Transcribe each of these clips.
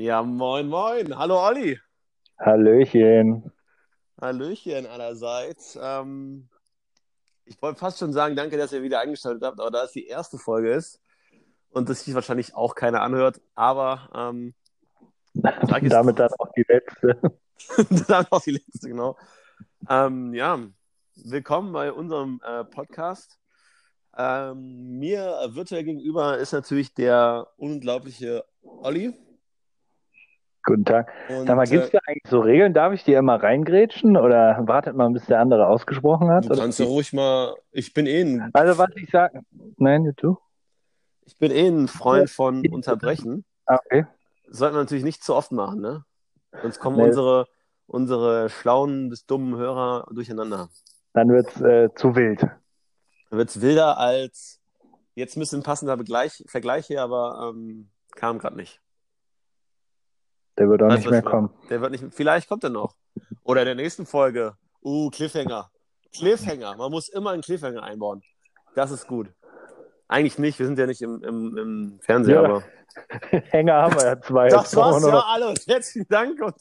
Ja, moin, moin. Hallo, Olli. Hallöchen. Hallöchen allerseits. Ähm, ich wollte fast schon sagen, danke, dass ihr wieder eingeschaltet habt, aber da es die erste Folge ist und das sich wahrscheinlich auch keiner anhört, aber ähm, damit dann auch die letzte. dann auch die letzte, genau. Ähm, ja, willkommen bei unserem äh, Podcast. Ähm, mir virtuell gegenüber ist natürlich der unglaubliche Olli. Guten Tag. Und, Sag mal, gibt es äh, da eigentlich so Regeln? Darf ich dir immer reingrätschen oder wartet man, bis der andere ausgesprochen hat? Du kannst ja ruhig mal. Ich bin eh ein. Also, was ich sage. Nein, du? Ich bin eh ein Freund von Unterbrechen. Ah, okay. Das sollten wir natürlich nicht zu oft machen, ne? Sonst kommen nee. unsere, unsere schlauen bis dummen Hörer durcheinander. Dann wird es äh, zu wild. Dann wird es wilder als. Jetzt müsste ein passender Begleich, Vergleich hier, aber ähm, kam gerade nicht. Der wird auch weißt, nicht mehr kommen. Der wird nicht, vielleicht kommt er noch. Oder in der nächsten Folge. Uh, Cliffhanger. Cliffhanger. Man muss immer einen Cliffhanger einbauen. Das ist gut. Eigentlich nicht, wir sind ja nicht im, im, im Fernsehen, ja. aber. Hänger haben wir ja zwei. Das war's ja alles. Herzlichen Dank und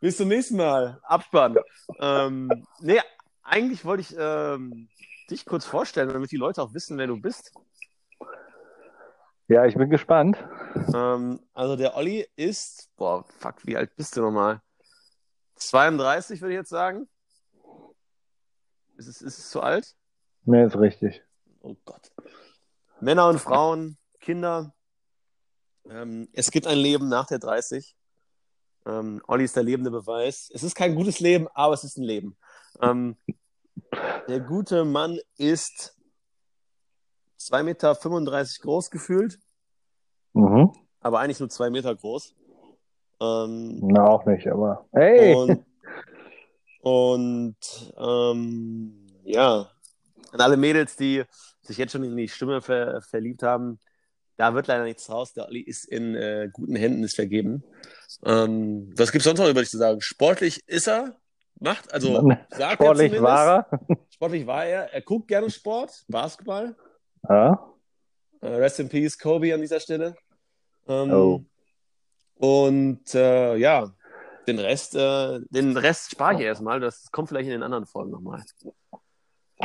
bis zum nächsten Mal. Abspann. ähm, nee, eigentlich wollte ich ähm, dich kurz vorstellen, damit die Leute auch wissen, wer du bist. Ja, ich bin gespannt. Ähm, also der Olli ist, boah, fuck, wie alt bist du nochmal? 32, würde ich jetzt sagen. Ist es, ist es zu alt? Nee, ist richtig. Oh Gott. Männer und Frauen, Kinder. Ähm, es gibt ein Leben nach der 30. Ähm, Olli ist der lebende Beweis. Es ist kein gutes Leben, aber es ist ein Leben. Ähm, der gute Mann ist 2,35 Meter groß gefühlt. Mhm. Aber eigentlich nur 2 Meter groß. Ähm, Na, auch nicht, aber hey! Und, und ähm, ja, an alle Mädels, die sich jetzt schon in die Stimme ver verliebt haben, da wird leider nichts raus. Der Olli ist in äh, guten Händen, ist vergeben. Ähm, was gibt es sonst noch über dich zu sagen? Sportlich ist er, macht, also sagt Sportlich er war er. Sportlich war er. Er guckt gerne Sport, Basketball. Ja. Uh, rest in Peace, Kobe an dieser Stelle. Ähm, oh. Und äh, ja, den Rest, äh, den Rest spare ich erstmal. Das kommt vielleicht in den anderen Folgen nochmal.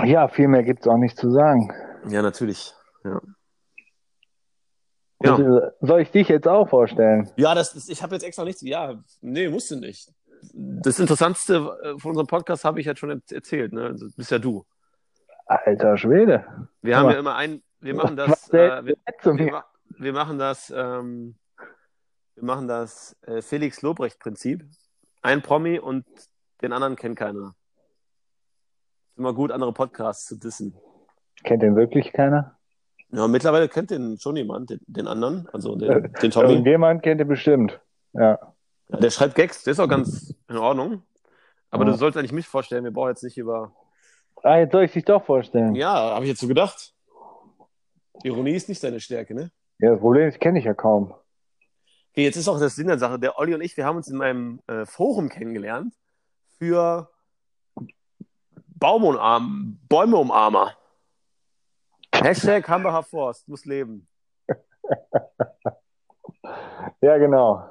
Ja, viel mehr gibt es auch nicht zu sagen. Ja, natürlich. Ja. Ja. Äh, soll ich dich jetzt auch vorstellen? Ja, das, das ich habe jetzt extra nichts. Ja, nee, musst du nicht. Das Interessantste äh, von unserem Podcast habe ich jetzt schon erzählt. Ne? Das bist ja du. Alter Schwede. Wir haben ja immer ein, wir machen das, äh, wir, wir, wir, machen das, ähm, wir machen das äh, Felix Lobrecht-Prinzip. Ein Promi und den anderen kennt keiner. Ist immer gut, andere Podcasts zu dissen. Kennt den wirklich keiner? Ja, mittlerweile kennt den schon jemand, den, den anderen, also den, äh, den Tommy. Irgendjemand kennt den bestimmt, ja. ja. Der schreibt Gags, der ist auch ganz in Ordnung. Aber ja. du sollst eigentlich mich vorstellen, wir brauchen jetzt nicht über Ah, jetzt soll ich dich doch vorstellen. Ja, habe ich jetzt so gedacht. Ironie ist nicht deine Stärke, ne? Ja, das Problem ist, kenne ich ja kaum. Okay, jetzt ist auch das Sinn der Sache. Der Olli und ich, wir haben uns in meinem äh, Forum kennengelernt für Baumumarm, Bäume umarmer. Hashtag Hambacher Forst, muss leben. ja, genau.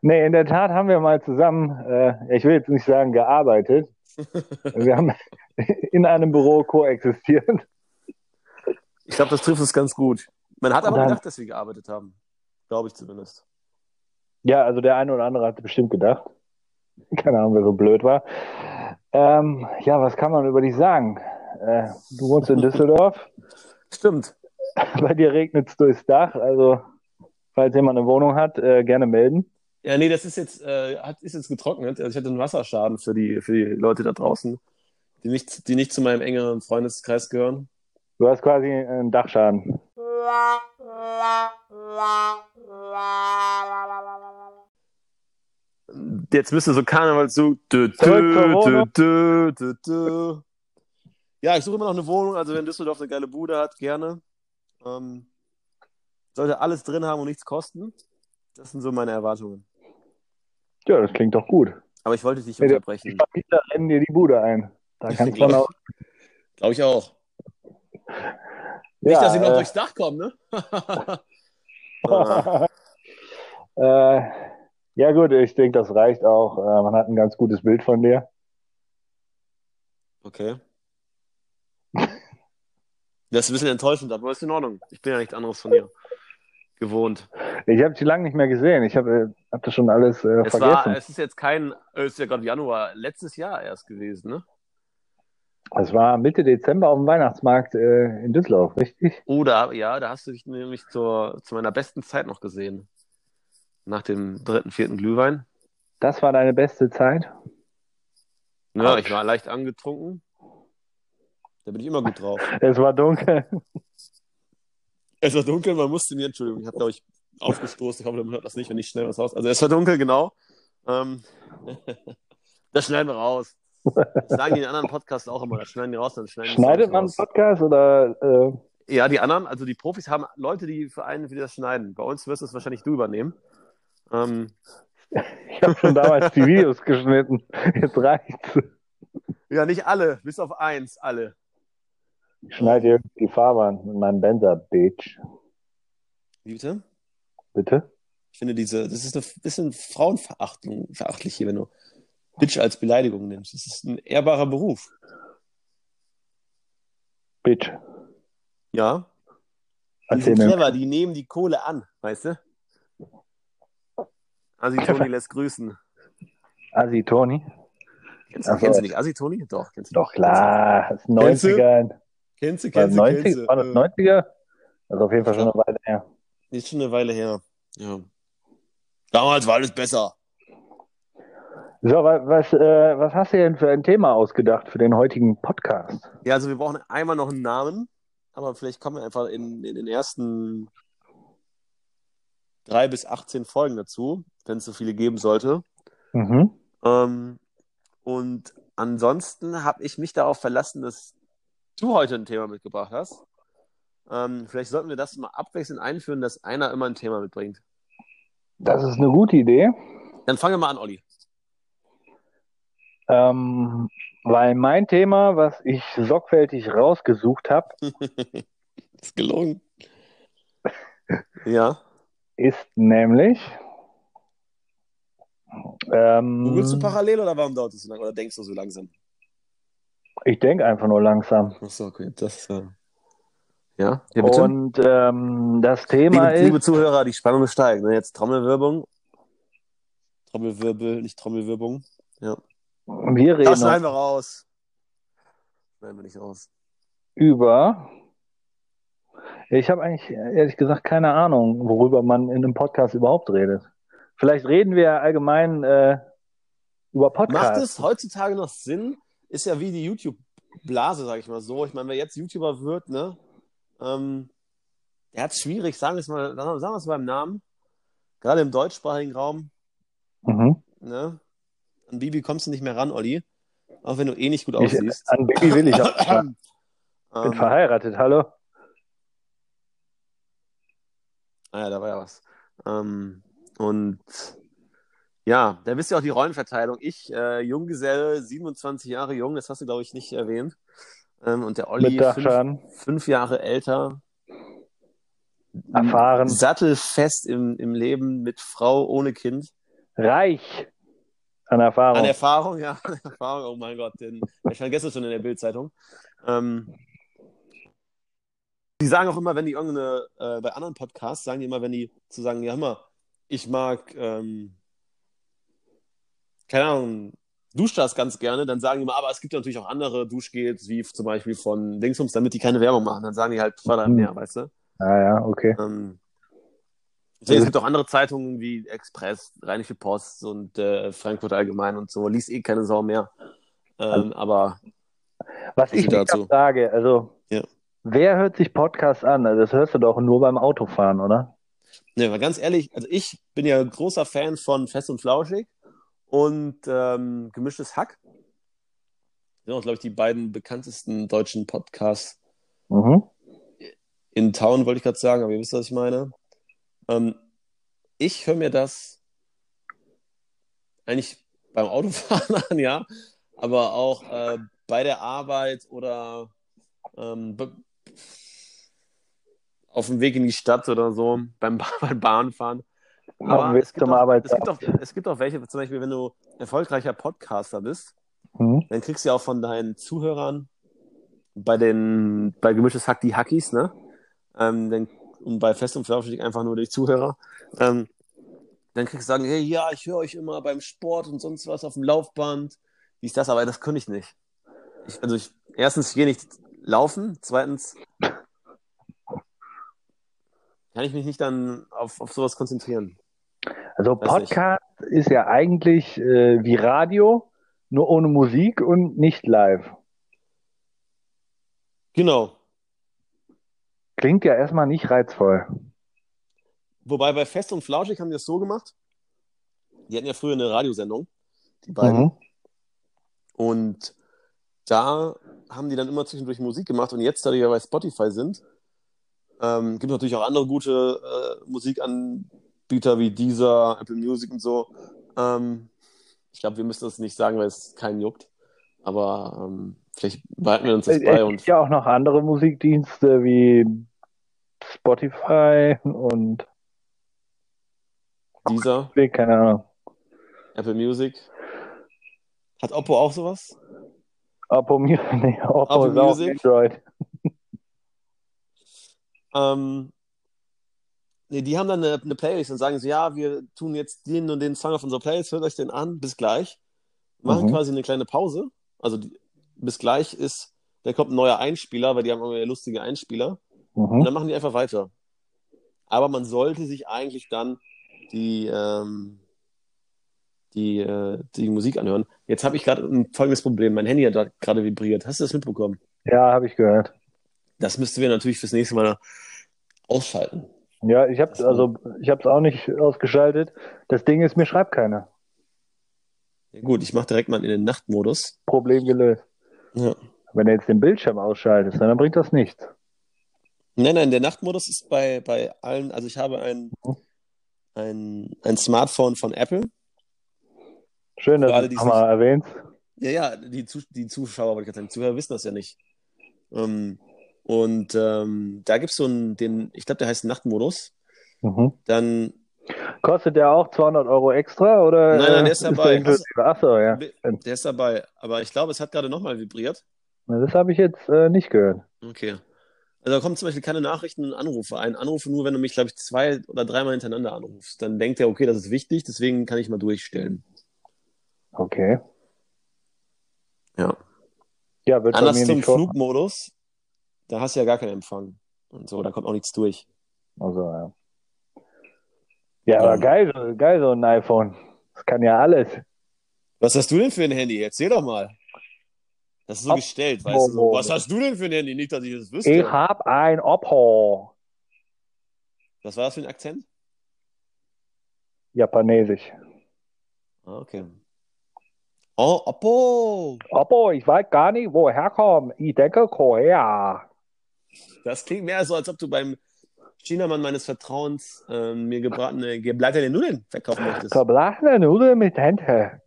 Nee, in der Tat haben wir mal zusammen, äh, ich will jetzt nicht sagen gearbeitet, wir haben in einem Büro koexistiert. Ich glaube, das trifft es ganz gut. Man hat aber dann, gedacht, dass wir gearbeitet haben. Glaube ich zumindest. Ja, also der eine oder andere hat bestimmt gedacht. Keine Ahnung, wer so blöd war. Ähm, ja, was kann man über dich sagen? Äh, du wohnst in Düsseldorf. Stimmt. Bei dir regnet es durchs Dach. Also, falls jemand eine Wohnung hat, äh, gerne melden. Ja, nee, das ist jetzt, äh, hat, ist jetzt getrocknet. Also ich hatte einen Wasserschaden für die, für die Leute da draußen, die nicht, die nicht zu meinem engeren Freundeskreis gehören. Du hast quasi einen Dachschaden. Jetzt müsste so Karneval zu. Dö, dö, dö, ja, ich suche immer noch eine Wohnung. Also, wenn Düsseldorf eine geile Bude hat, gerne. Ähm, sollte alles drin haben und nichts kosten. Das sind so meine Erwartungen. Ja, das klingt doch gut. Aber ich wollte dich nicht unterbrechen. Die Vermieter rennen dir die Bude ein. Da kannst du auch. Glaube ich auch. Nicht, dass sie noch äh, durchs Dach kommen, ne? Äh, ja gut, ich denke, das reicht auch. Äh, man hat ein ganz gutes Bild von dir. Okay. Das ist ein bisschen enttäuschend, aber ist in Ordnung. Ich bin ja nichts anderes von dir gewohnt. Ich habe sie lange nicht mehr gesehen. Ich habe äh, hab das schon alles äh, Es vergessen. war, es ist jetzt kein, es ist ja gerade Januar, letztes Jahr erst gewesen, ne? Es war Mitte Dezember auf dem Weihnachtsmarkt äh, in Düsseldorf, richtig? Oder, ja, da hast du dich nämlich zur, zu meiner besten Zeit noch gesehen. Nach dem dritten, vierten Glühwein. Das war deine beste Zeit? Ja, Autsch. ich war leicht angetrunken. Da bin ich immer gut drauf. Es war dunkel. Es war dunkel, man musste mir, Entschuldigung, ich habe, glaube ich, aufgestoßen. Ich hoffe, man hört das nicht, wenn ich schnell was raus. Also, es war dunkel, genau. Ähm, das schneiden wir raus. Das sagen die in anderen Podcasts auch immer. Das schneiden die raus, dann schneiden Schneidet man einen raus. Podcast oder äh, Ja, die anderen, also die Profis haben Leute, die für einen das schneiden. Bei uns wirst du es wahrscheinlich du übernehmen. Ähm, ich habe schon damals die Videos geschnitten. Jetzt reicht's. ja, nicht alle, bis auf eins, alle. Ich schneide hier die Fahrbahn mit meinem Benzer, Bitch. Wie bitte? Bitte? Ich finde diese, das ist ein bisschen Frauenverachtung, verachtlich hier, wenn du Bitch als Beleidigung nimmst. Das ist ein ehrbarer Beruf. Bitch. Ja. Die sind clever, die nehmen die Kohle an, weißt du? Assi Toni lässt grüßen. Assi Toni? Kennst du, Ach so. kennst du nicht Assi Toni? Doch, kennst du. Doch klar, das ist Kennst du? 90er. Kennst du, War kennst das du, 90, kennst du. war das Äh, 90er? Das ist auf jeden Fall schon eine Weile her. Ist schon eine Weile her. Ja. Damals war alles besser. So, wa- was, äh, was hast du denn für ein Thema ausgedacht für den heutigen Podcast? Ja, also wir brauchen einmal noch einen Namen, aber vielleicht kommen wir einfach in, in den ersten drei bis 18 Folgen dazu, wenn es so viele geben sollte. Mhm. Ähm, und ansonsten habe ich mich darauf verlassen, dass du heute ein Thema mitgebracht hast. Ähm, vielleicht sollten wir das mal abwechselnd einführen, dass einer immer ein Thema mitbringt. Das ist eine gute Idee, Dann fangen wir mal an, Olli. ähm, weil mein Thema, was ich sorgfältig rausgesucht habe, ist gelungen. Ja. ist nämlich. Ähm, Googlest du parallel oder warum dauert es so lange? Oder denkst du so langsam? Ich denke einfach nur langsam. Achso, okay. Das, äh... Ja, ja bitte. Und ähm, das Thema liebe, liebe ist. Zuhörer, die Spannung steigt. Ne? Jetzt Trommelwirbung. Trommelwirbel, nicht Trommelwirbung. Ja. Wir Das reden schneiden wir raus. Schneiden wir nicht raus. über. Ich habe eigentlich ehrlich gesagt keine Ahnung, worüber man in einem Podcast überhaupt redet. Vielleicht reden wir allgemein äh, über Macht Podcasts. es heutzutage noch Sinn? Ist ja wie die YouTube-Blase, sag ich mal so. Ich meine, wer jetzt YouTuber wird, ne? Ähm, der hat es schwierig, sagen wir es mal, sagen wir es beim Namen. Gerade im deutschsprachigen Raum, Mhm. ne? An Bibi kommst du nicht mehr ran, Olli. Auch wenn du eh nicht gut Ich, aussiehst. an Baby will ich auch. Ich bin Ähm, verheiratet, hallo? Ah ja, da war ja was. Ähm, und ja, da wisst ihr auch die Rollenverteilung. Ich, äh, Junggeselle, 27 Jahre jung, das hast du, glaube ich, nicht erwähnt. Ähm, und der Olli, fünf, fünf Jahre älter, Erfahren. sattelfest im, im Leben mit Frau ohne Kind. Reich an Erfahrung. An Erfahrung, ja, an Erfahrung, oh mein Gott, den, der stand gestern schon in der Bildzeitung. Ähm, die sagen auch immer, wenn die irgendeine, äh, bei anderen Podcasts sagen die immer, wenn die zu sagen, ja, hör mal, ich mag, ähm, keine Ahnung, Duschdas ganz gerne, dann sagen die immer, aber es gibt ja natürlich auch andere Duschgels, wie zum Beispiel von Dingsums, damit die keine Werbung machen. Dann sagen die halt, förder Hm. mehr, weißt du? ah ja, okay. Ähm, deswegen, es gibt auch andere Zeitungen wie Express, Rheinische Post und äh, Frankfurt Allgemein und so. Liest eh keine Sau mehr. Ähm, aber Was ich dazu. da frage, also Ja. wer hört sich Podcasts an? Also das hörst du doch nur beim Autofahren, oder? ne, mal ganz ehrlich, also ich bin ja großer Fan von Fest und Flauschig und ähm, Gemischtes Hack. Das sind auch, glaube ich, die beiden bekanntesten deutschen Podcasts Mhm. in Town, wollte ich gerade sagen, aber ihr wisst, was ich meine. Ähm, ich höre mir das eigentlich beim Autofahren an, ja, aber auch äh, bei der Arbeit oder ähm, auf dem Weg in die Stadt oder so, beim, beim Bahnfahren. Aber es gibt, auch, es, gibt auch, es gibt auch welche, zum Beispiel, wenn du erfolgreicher Podcaster bist, mhm. dann kriegst du ja auch von deinen Zuhörern bei den, bei Gemischtes Hack die Hackies, ne? Ähm, dann, und bei Fest und Flauschig einfach nur durch Zuhörer. Ähm, dann kriegst du sagen, hey, ja, ich höre euch immer beim Sport und sonst was auf dem Laufband. Wie ist das? Aber das könnte ich nicht. Ich, also ich, erstens, ich gehe nicht laufen. Zweitens, kann ich mich nicht dann auf, auf sowas konzentrieren. Also Podcast ist ja eigentlich äh, wie Radio, nur ohne Musik und nicht live. Genau. Klingt ja erstmal nicht reizvoll. Wobei bei Fest und Flauschig haben die das so gemacht. Die hatten ja früher eine Radiosendung, die beiden. Mhm. Und da haben die dann immer zwischendurch Musik gemacht und jetzt, da die ja bei Spotify sind, ähm, gibt es natürlich auch andere gute äh, Musikanbieter wie dieser, Apple Music und so. Ähm, ich glaube, wir müssen das nicht sagen, weil es keinen juckt. Aber ähm, vielleicht behalten wir uns das bei. Es gibt ja auch noch andere Musikdienste wie Spotify und dieser. Keine Ahnung. Apple Music. Hat Oppo auch sowas? Oppo, nee, Oppo Oppo Music. Android. Ähm, nee, die haben dann eine, eine, Playlist und sagen so, ja, wir tun jetzt den und den Song auf unserer Playlist, hört euch den an, bis gleich. Machen mhm. quasi eine kleine Pause. Also die, bis gleich ist, da kommt ein neuer Einspieler, weil die haben immer lustige Einspieler. Mhm. Und dann machen die einfach weiter. Aber man sollte sich eigentlich dann die, ähm, die, äh, die Musik anhören. Jetzt habe ich gerade ein folgendes Problem. Mein Handy hat gerade vibriert. Hast du das mitbekommen? Ja, habe ich gehört. Das müssten wir natürlich fürs nächste Mal ausschalten. Ja, ich habe also ich habe es auch nicht ausgeschaltet. Das Ding ist, mir schreibt keiner. Ja, gut, ich mache direkt mal in den Nachtmodus. Problem gelöst. Ja. Wenn du jetzt den Bildschirm ausschaltest, dann bringt das nichts. Nein, nein, der Nachtmodus ist bei, bei allen, also ich habe einen, mhm ein, ein Smartphone von Apple. Schön, dass du das mal erwähnst. Ja, ja, die, die Zuschauer, sagen, die Zuhörer wissen das ja nicht. Ähm, und ähm, da gibt es so einen, den, ich glaube, der heißt Nachtmodus. Mhm. Dann. Kostet der auch 200 Euro extra? Oder nein, nein, der ist dabei. Ist Achso, ja. Der ist dabei. Aber ich glaube, es hat gerade nochmal vibriert. Das habe ich jetzt äh, nicht gehört. Okay. Also da kommen zum Beispiel keine Nachrichten und Anrufe ein. Anrufe nur, wenn du mich, glaube ich, zwei oder dreimal hintereinander anrufst. Dann denkt er, okay, das ist wichtig, deswegen kann ich mal durchstellen. Okay. Ja. Ja, wird Anders zum Flugmodus, da hast du ja gar keinen Empfang. Und so, da kommt auch nichts durch. Also, ja. Ja, aber geil, geil, so ein iPhone. Das kann ja alles. Was hast du denn für ein Handy? Erzähl doch mal. Das ist so Op gestellt, weißt du? So, was hast du denn für ein Handy? Nicht, dass ich das wüsste. Ich hab ein Oppo. Was war das für ein Akzent? Japanesisch. Ah, okay. Oh, Oppo. Oppo, ich weiß gar nicht, woher kommt. Ich denke Korea. Das klingt mehr so, als ob du beim Chinamann meines Vertrauens äh, mir gebratene, gebratene Nudeln verkaufen möchtest. Gebratene Nudeln mit Händen.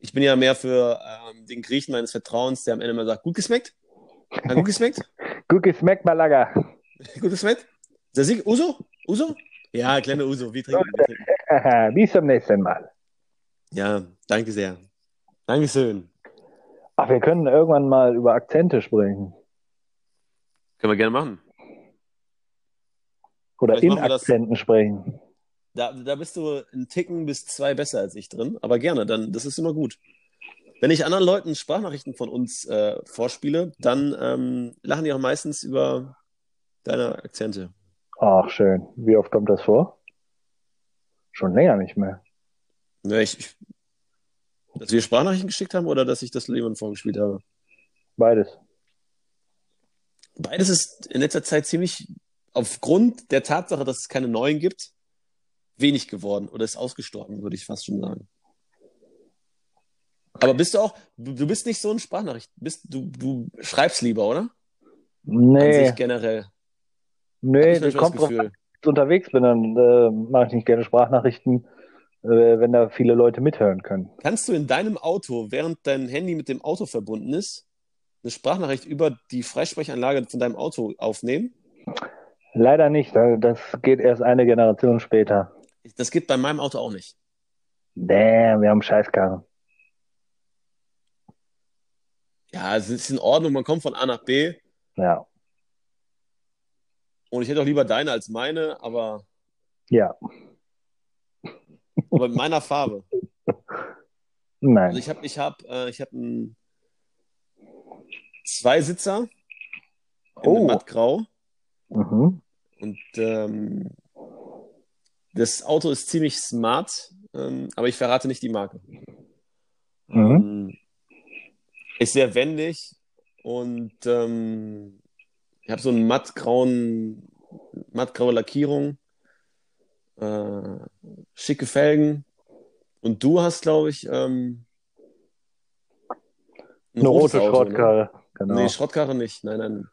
Ich bin ja mehr für ähm, den Griechen meines Vertrauens, der am Ende mal sagt, gut geschmeckt? Hat gut geschmeckt? gut geschmeckt, Malaga. gut geschmeckt? Sasik, Uso? Uso? Ja, kleine Uso, wie trinken wir? Bis zum nächsten Mal. Ja, danke sehr. Dankeschön. Ach, wir können irgendwann mal über Akzente sprechen. Können wir gerne machen. Oder Vielleicht in Akzenten sprechen. Da, da bist du ein Ticken bis zwei besser als ich drin, aber gerne, dann, das ist immer gut. Wenn ich anderen Leuten Sprachnachrichten von uns äh, vorspiele, dann ähm, lachen die auch meistens über deine Akzente. Ach, schön. Wie oft kommt das vor? Schon länger nicht mehr. Ja, ich, ich, dass wir Sprachnachrichten geschickt haben oder dass ich das jemandem vorgespielt habe? Beides. Beides ist in letzter Zeit ziemlich aufgrund der Tatsache, dass es keine neuen gibt, wenig geworden oder ist ausgestorben, würde ich fast schon sagen. Aber bist du auch, du, du bist nicht so ein Sprachnachricht, bist, du, du schreibst lieber, oder? Nee. An sich generell. Nee, das kommt drauf, wenn ich unterwegs bin, dann äh, mache ich nicht gerne Sprachnachrichten, äh, wenn da viele Leute mithören können. Kannst du in deinem Auto, während dein Handy mit dem Auto verbunden ist, eine Sprachnachricht über die Freisprechanlage von deinem Auto aufnehmen? Leider nicht. Das geht erst eine Generation später. Das geht bei meinem Auto auch nicht. Damn, wir haben Scheißkarren. Ja, es ist in Ordnung, man kommt von A nach B. Ja. Und ich hätte auch lieber deine als meine, aber. Ja. Aber in meiner Farbe. Nein. Also ich habe ich hab, äh, ich hab einen Zweisitzer Oh. mattgrau Mhm. und ähm, das Auto ist ziemlich smart, ähm, aber ich verrate nicht die Marke. Mhm. Ähm, ist sehr wendig und ähm, ich habe so einen mattgrauen, mattgraue Lackierung, äh, schicke Felgen und du hast, glaube ich, ähm, ein Eine rote Auto, ne? Genau. Nee, Schrottkarre nicht. Nein, nein.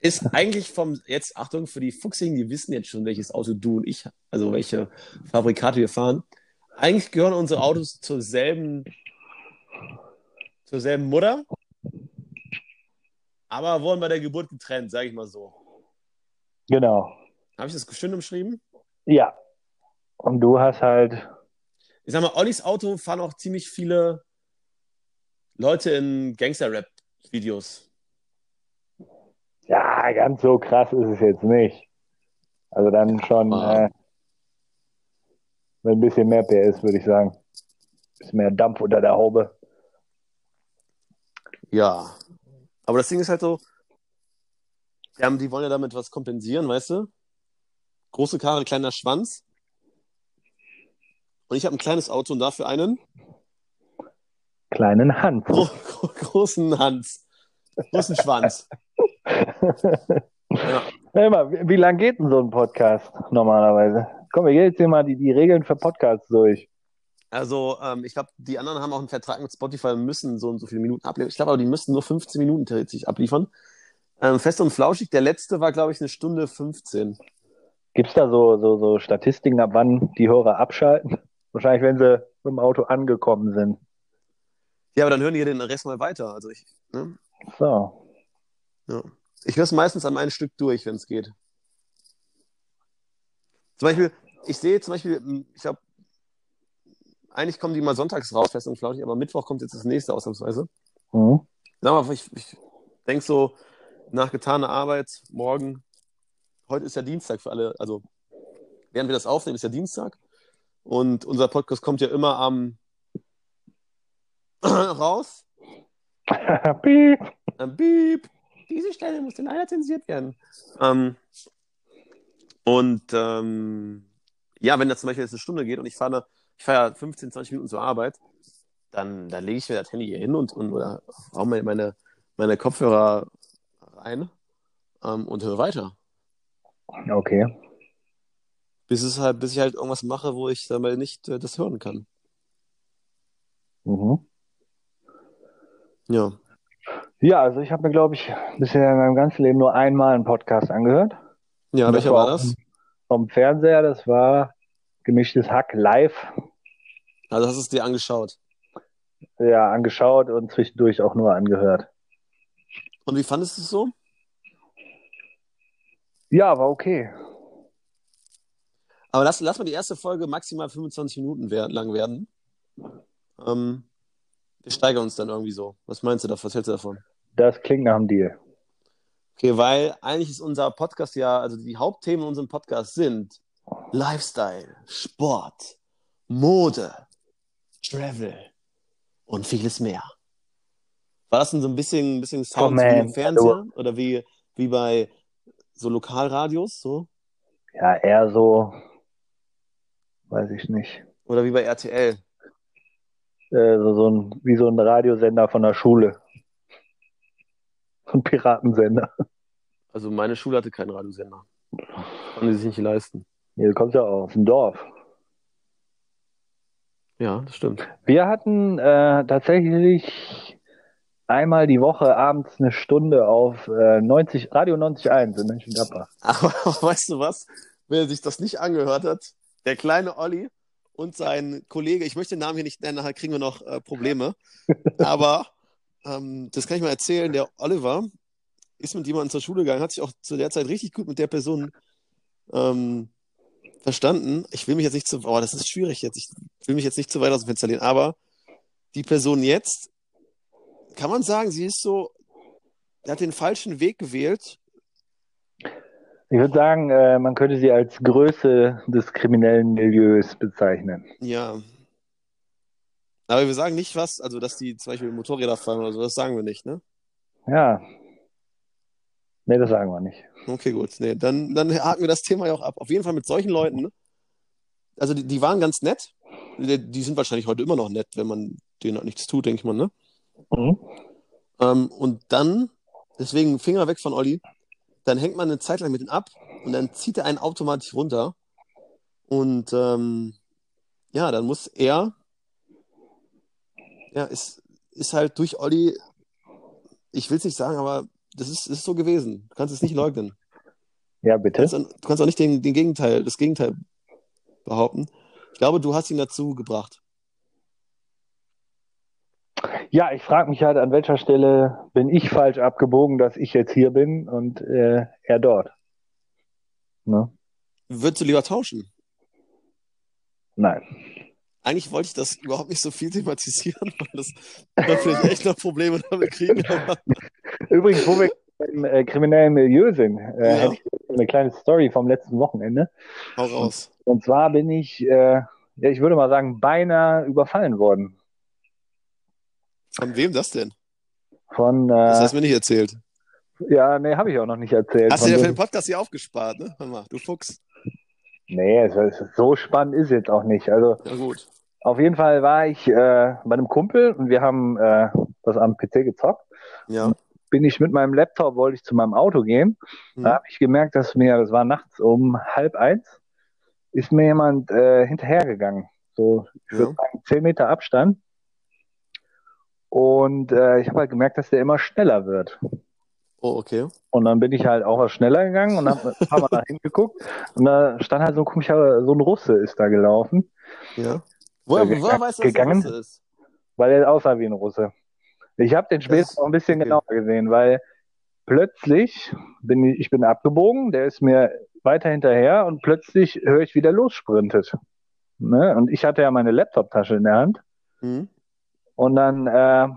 Ist eigentlich vom, jetzt Achtung für die Fuchsigen, die wissen jetzt schon, welches Auto du und ich, also welche Fabrikate wir fahren. Eigentlich gehören unsere Autos zur selben, zur selben Mutter, aber wurden bei der Geburt getrennt, sage ich mal so. Genau. Habe ich das schön umschrieben? Ja. Und du hast halt. Ich sag mal, Ollis Auto fahren auch ziemlich viele Leute in Gangster-Rap-Videos. Ja, ganz so krass ist es jetzt nicht. Also dann schon äh, mit ein bisschen mehr PS, würde ich sagen. Bisschen mehr Dampf unter der Haube. Ja. Aber das Ding ist halt so, die, haben, die wollen ja damit was kompensieren, weißt du? Große Karre, kleiner Schwanz. Und ich habe ein kleines Auto und dafür einen Kleinen Hans. gro großen Hans. Großen Schwanz. Ja. Hör mal, wie, wie lang geht denn so ein Podcast normalerweise? Komm, wir gehen jetzt hier mal die, die Regeln für Podcasts durch. Also, ähm, ich glaube, die anderen haben auch einen Vertrag mit Spotify und müssen so und so viele Minuten abliefern. Ich glaube aber, die müssten nur 15 Minuten theoretisch abliefern. Ähm, Fest und Flauschig, der letzte war, glaube ich, eine Stunde 15. Gibt's da so, so, so Statistiken, ab wann die Hörer abschalten? Wahrscheinlich, wenn sie mit dem Auto angekommen sind. Ja, aber dann hören die ja den Rest mal weiter. Also ich, ne? So. Ja. Ich höre es meistens an einem Stück durch, wenn es geht. Zum Beispiel, ich sehe zum Beispiel, m, ich glaube, eigentlich kommen die mal sonntags raus, fest und flauschig, aber Mittwoch kommt jetzt das nächste ausnahmsweise. Mhm. Sag mal, ich, ich denke so, nach getaner Arbeit, morgen, heute ist ja Dienstag für alle, also während wir das aufnehmen, ist ja Dienstag. Und unser Podcast kommt ja immer am raus. Piep. Ähm, Piep, diese Stelle musste leider zensiert werden. Ähm, und ähm, ja, wenn das zum Beispiel jetzt eine Stunde geht und ich fahre, ich fahre ja 15, 20 Minuten zur Arbeit, dann, dann lege ich mir das Handy hier hin und, und oder hau mir meine, meine Kopfhörer rein ähm, und höre weiter. Okay. Bis, es halt, bis ich halt irgendwas mache, wo ich dann mal nicht äh, das hören kann. Mhm. Ja. Ja, also ich habe mir, glaube ich, bisher in meinem ganzen Leben nur einmal einen Podcast angehört. Ja, Und welcher war das? Vom Fernseher, das war gemischtes Hack live. Also hast du es dir angeschaut. Ja, angeschaut und zwischendurch auch nur angehört. Und wie fandest du es so? Ja, war okay. Aber lass, lass mal die erste Folge maximal 25 Minuten wer lang werden. Ähm, wir steigern uns dann irgendwie so. Was meinst du davon? Was hältst du davon? Das klingt nach einem Deal. Okay, weil eigentlich ist unser Podcast ja, also die Hauptthemen in unserem Podcast sind Lifestyle, Sport, Mode, Travel und vieles mehr. War das denn so ein bisschen, ein bisschen Sound wie Moment, im Fernseher oder wie, wie bei so Lokalradios, so? Ja, eher so, weiß ich nicht. Oder wie bei RTL? Äh, so, so ein, wie so ein Radiosender von der Schule. So ein Piratensender. Also meine Schule hatte keinen Radiosender. Konnten die sich nicht leisten. Hier du kommst ja auch aus dem Dorf. Ja, das stimmt. Wir hatten äh, tatsächlich einmal die Woche abends eine Stunde auf äh, 90, Radio 90.1 in Mönchengladbach. Aber weißt du was? Wer sich das nicht angehört hat, der kleine Olli und sein Kollege, ich möchte den Namen hier nicht nennen, nachher kriegen wir noch äh, Probleme. Aber ähm, das kann ich mal erzählen, der Oliver ist mit jemandem zur Schule gegangen, hat sich auch zu der Zeit richtig gut mit der Person ähm, verstanden. Ich will mich jetzt nicht zu, oh, das ist schwierig jetzt. Ich will mich jetzt nicht zu weit aus dem Fenster lehnen, aber die Person jetzt, kann man sagen, sie ist so, hat den falschen Weg gewählt. Ich würde sagen, äh, man könnte sie als Größe des kriminellen Milieus bezeichnen. Ja. Aber wir sagen nicht was, also dass die zum Beispiel Motorräder fahren oder so, das sagen wir nicht, ne? Ja. Nee, das sagen wir nicht. Okay, gut. Nee, dann, dann haken wir das Thema ja auch ab. Auf jeden Fall mit solchen Leuten, ne? Also die, die waren ganz nett. Die, die sind wahrscheinlich heute immer noch nett, wenn man denen auch nichts tut, denke ich mal, ne? Mhm. Ähm, und dann, deswegen Finger weg von Olli, dann hängt man eine Zeit lang mit ihm ab und dann zieht er einen automatisch runter. Und ähm, ja, dann muss er, ja, ist, ist halt durch Olli, ich will es nicht sagen, aber das ist, ist so gewesen. Du kannst es nicht leugnen. Ja, Du bitte. kannst, du kannst auch nicht den, den Gegenteil, das Gegenteil behaupten. Ich glaube, du hast ihn dazu gebracht. Ja, ich frage mich halt, an welcher Stelle bin ich falsch abgebogen, dass ich jetzt hier bin und äh, er dort. Ne? Würdest du lieber tauschen? Nein. Eigentlich wollte ich das überhaupt nicht so viel thematisieren, weil das dann vielleicht echt noch Probleme damit kriegen. Aber Übrigens, wo wir im äh, kriminellen Milieu sind, äh, Ja. hätte ich eine kleine Story vom letzten Wochenende. hau raus. Und zwar bin ich, äh, ja, ich würde mal sagen, beinahe überfallen worden. Von wem das denn? Von, Das äh, hast du mir nicht erzählt. ja, nee, habe ich auch noch nicht erzählt. Hast du dir für den Podcast hier aufgespart, ne? Hör mal, du Fuchs. Nee, es, es, so spannend ist jetzt auch nicht. Also Ja, gut. auf jeden Fall war ich äh, bei einem Kumpel und wir haben äh, das am PC gezockt. Ja. Bin ich mit meinem Laptop, wollte ich zu meinem Auto gehen. Mhm. Da habe ich gemerkt, dass mir, das war nachts um halb eins, ist mir jemand äh, hinterhergegangen. So, ich würde Ja. sagen, zehn Meter Abstand. Und äh, ich habe halt gemerkt, dass der immer schneller wird. Oh, okay. Und dann bin ich halt auch was schneller gegangen und habe ein paar Mal nach hinten geguckt. Und da stand halt so ein komischer, so ein Russe ist da gelaufen, Ja. Woher, Äh, woher weißt du, dass gegangen? das ist? weil er aussah wie ein Russe. Ich habe den später noch ein bisschen okay. genauer gesehen, weil plötzlich bin ich, ich bin abgebogen, der ist mir weiter hinterher und plötzlich höre ich, wie der lossprintet. Ne? Und ich hatte ja meine Laptoptasche in der Hand Mhm. und dann äh,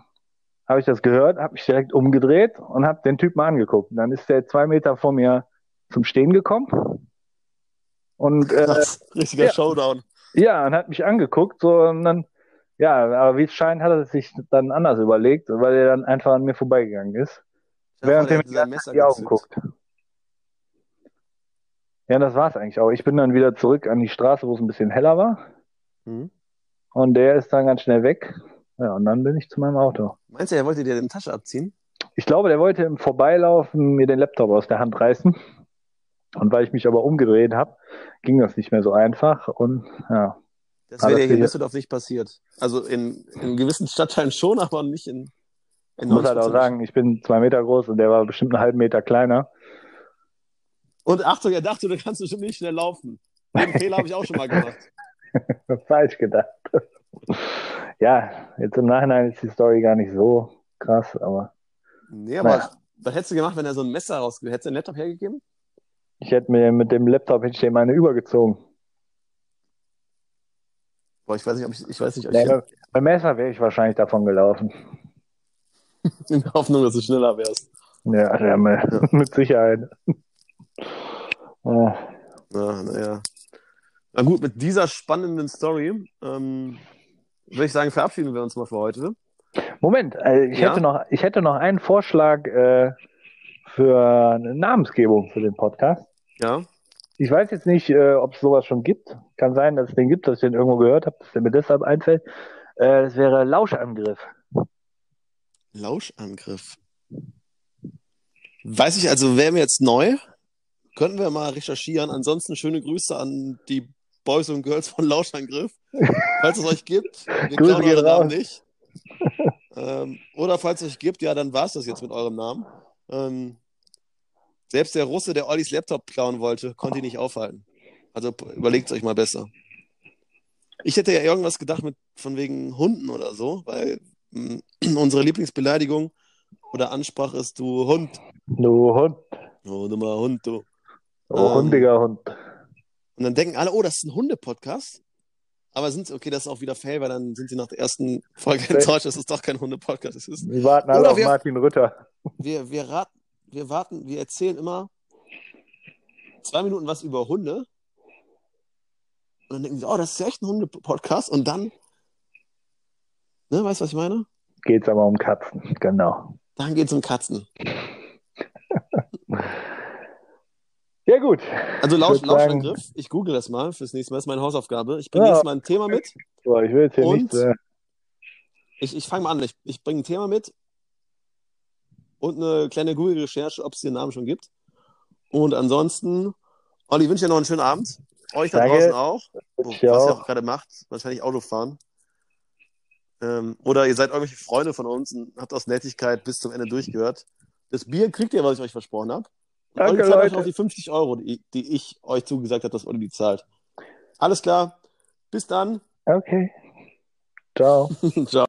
habe ich das gehört, habe mich direkt umgedreht und habe den Typen angeguckt. Und dann ist der zwei Meter vor mir zum Stehen gekommen und äh. Richtiger ja. Showdown. ja, und hat mich angeguckt, so und dann, ja, aber wie es scheint, hat er sich dann anders überlegt, weil er dann einfach an mir vorbeigegangen ist, während er mir die Augen guckt. Ja, das war's eigentlich auch. Ich bin dann wieder zurück an die Straße, wo es ein bisschen heller war, Mhm. und der ist dann ganz schnell weg. Ja, und dann bin ich zu meinem Auto. Meinst du, er wollte dir die Tasche abziehen? Ich glaube, der wollte im Vorbeilaufen mir den Laptop aus der Hand reißen. Und weil ich mich aber umgedreht habe, ging das nicht mehr so einfach. Und ja, Das wäre dir hier in. Düsseldorf nicht passiert. Also in, in gewissen Stadtteilen schon, aber nicht in, in ich muss halt auch 90%. sagen, ich bin zwei Meter groß und der war bestimmt einen halben Meter kleiner. Und Achtung, er dachte, du kannst bestimmt nicht schnell laufen. Den Fehler habe ich auch schon mal gemacht. Falsch gedacht. Ja, jetzt im Nachhinein ist die Story gar nicht so krass, aber Nee, aber Naja. was hättest du gemacht, wenn er so ein Messer rausgegeben Hättest du den Laptop hergegeben? ich hätte mir mit dem Laptop hätte ich dem eine übergezogen. Boah, ich weiß nicht, ob ich, ich weiß nicht, ob Nee, ich beim- Messer wäre ich wahrscheinlich davon gelaufen. in der Hoffnung, dass du schneller wärst. Ja, ja, mit, mit Sicherheit. Ja. Ja, naja. Na gut, mit dieser spannenden Story ähm, würde ich sagen, verabschieden wir uns mal für heute. Moment, äh, ich, Ja? hätte noch, ich hätte noch einen Vorschlag äh, für eine Namensgebung für den Podcast. Ja. Ich weiß jetzt nicht, äh, ob es sowas schon gibt. Kann sein, dass es den gibt, dass ich den irgendwo gehört habe, dass der mir deshalb einfällt. Äh, das wäre Lauschangriff. Lauschangriff. Weiß ich, also wäre mir jetzt neu. Könnten wir mal recherchieren. Ansonsten schöne Grüße an die Boys und Girls von Lauschangriff. Falls es euch gibt, wir Grüße klauen gehen eure Namen nicht. ähm, oder falls es euch gibt, ja, dann war es das jetzt mit eurem Namen. Ähm, selbst der Russe, der Ollis Laptop klauen wollte, konnte ihn nicht aufhalten. Also überlegt euch mal besser. Ich hätte ja irgendwas gedacht mit von wegen Hunden oder so, weil mh, unsere Lieblingsbeleidigung oder Ansprache ist du Hund. Du Hund. Oh, du mal Hund, du. Du Ähm, hundiger Hund. Und dann denken alle, oh, das ist ein Hunde-Podcast. Aber sind okay, das ist auch wieder fail, weil dann sind sie nach der ersten Folge enttäuscht, dass es doch kein Hunde-Podcast ist. Wir warten alle Oder auf wir- Martin Rütter. Wir, wir, raten, wir warten, wir erzählen immer zwei Minuten was über Hunde. Und dann denken sie, oh, das ist ja echt ein Hunde-Podcast. Und dann, ne, weißt du, was ich meine? Geht's aber um Katzen, genau. Dann geht es um Katzen. Ja, gut. Also Lausch, sagen- Lauschangriff, ich google das mal fürs nächste Mal, das ist meine Hausaufgabe. Ich bringe Ja. nächstes Mal ein Thema mit. So, ich will jetzt hier Und? nicht. Äh, Ich, ich fange mal an, ich, ich bringe ein Thema mit und eine kleine Google-Recherche, ob es den Namen schon gibt. Und ansonsten, Olli, wünsche dir noch einen schönen Abend. Euch da Danke. draußen auch. ich was ihr auch. auch gerade macht, wahrscheinlich Autofahren. Ähm, oder ihr seid irgendwelche Freunde von uns und habt aus Nettigkeit bis zum Ende durchgehört. Das Bier kriegt ihr, was ich euch versprochen habe. Und Danke, Olli zahlt euch auch die 50 Euro, die, die ich euch zugesagt habe, dass Olli die zahlt. Alles klar. Bis dann. Okay. Ciao. Ciao.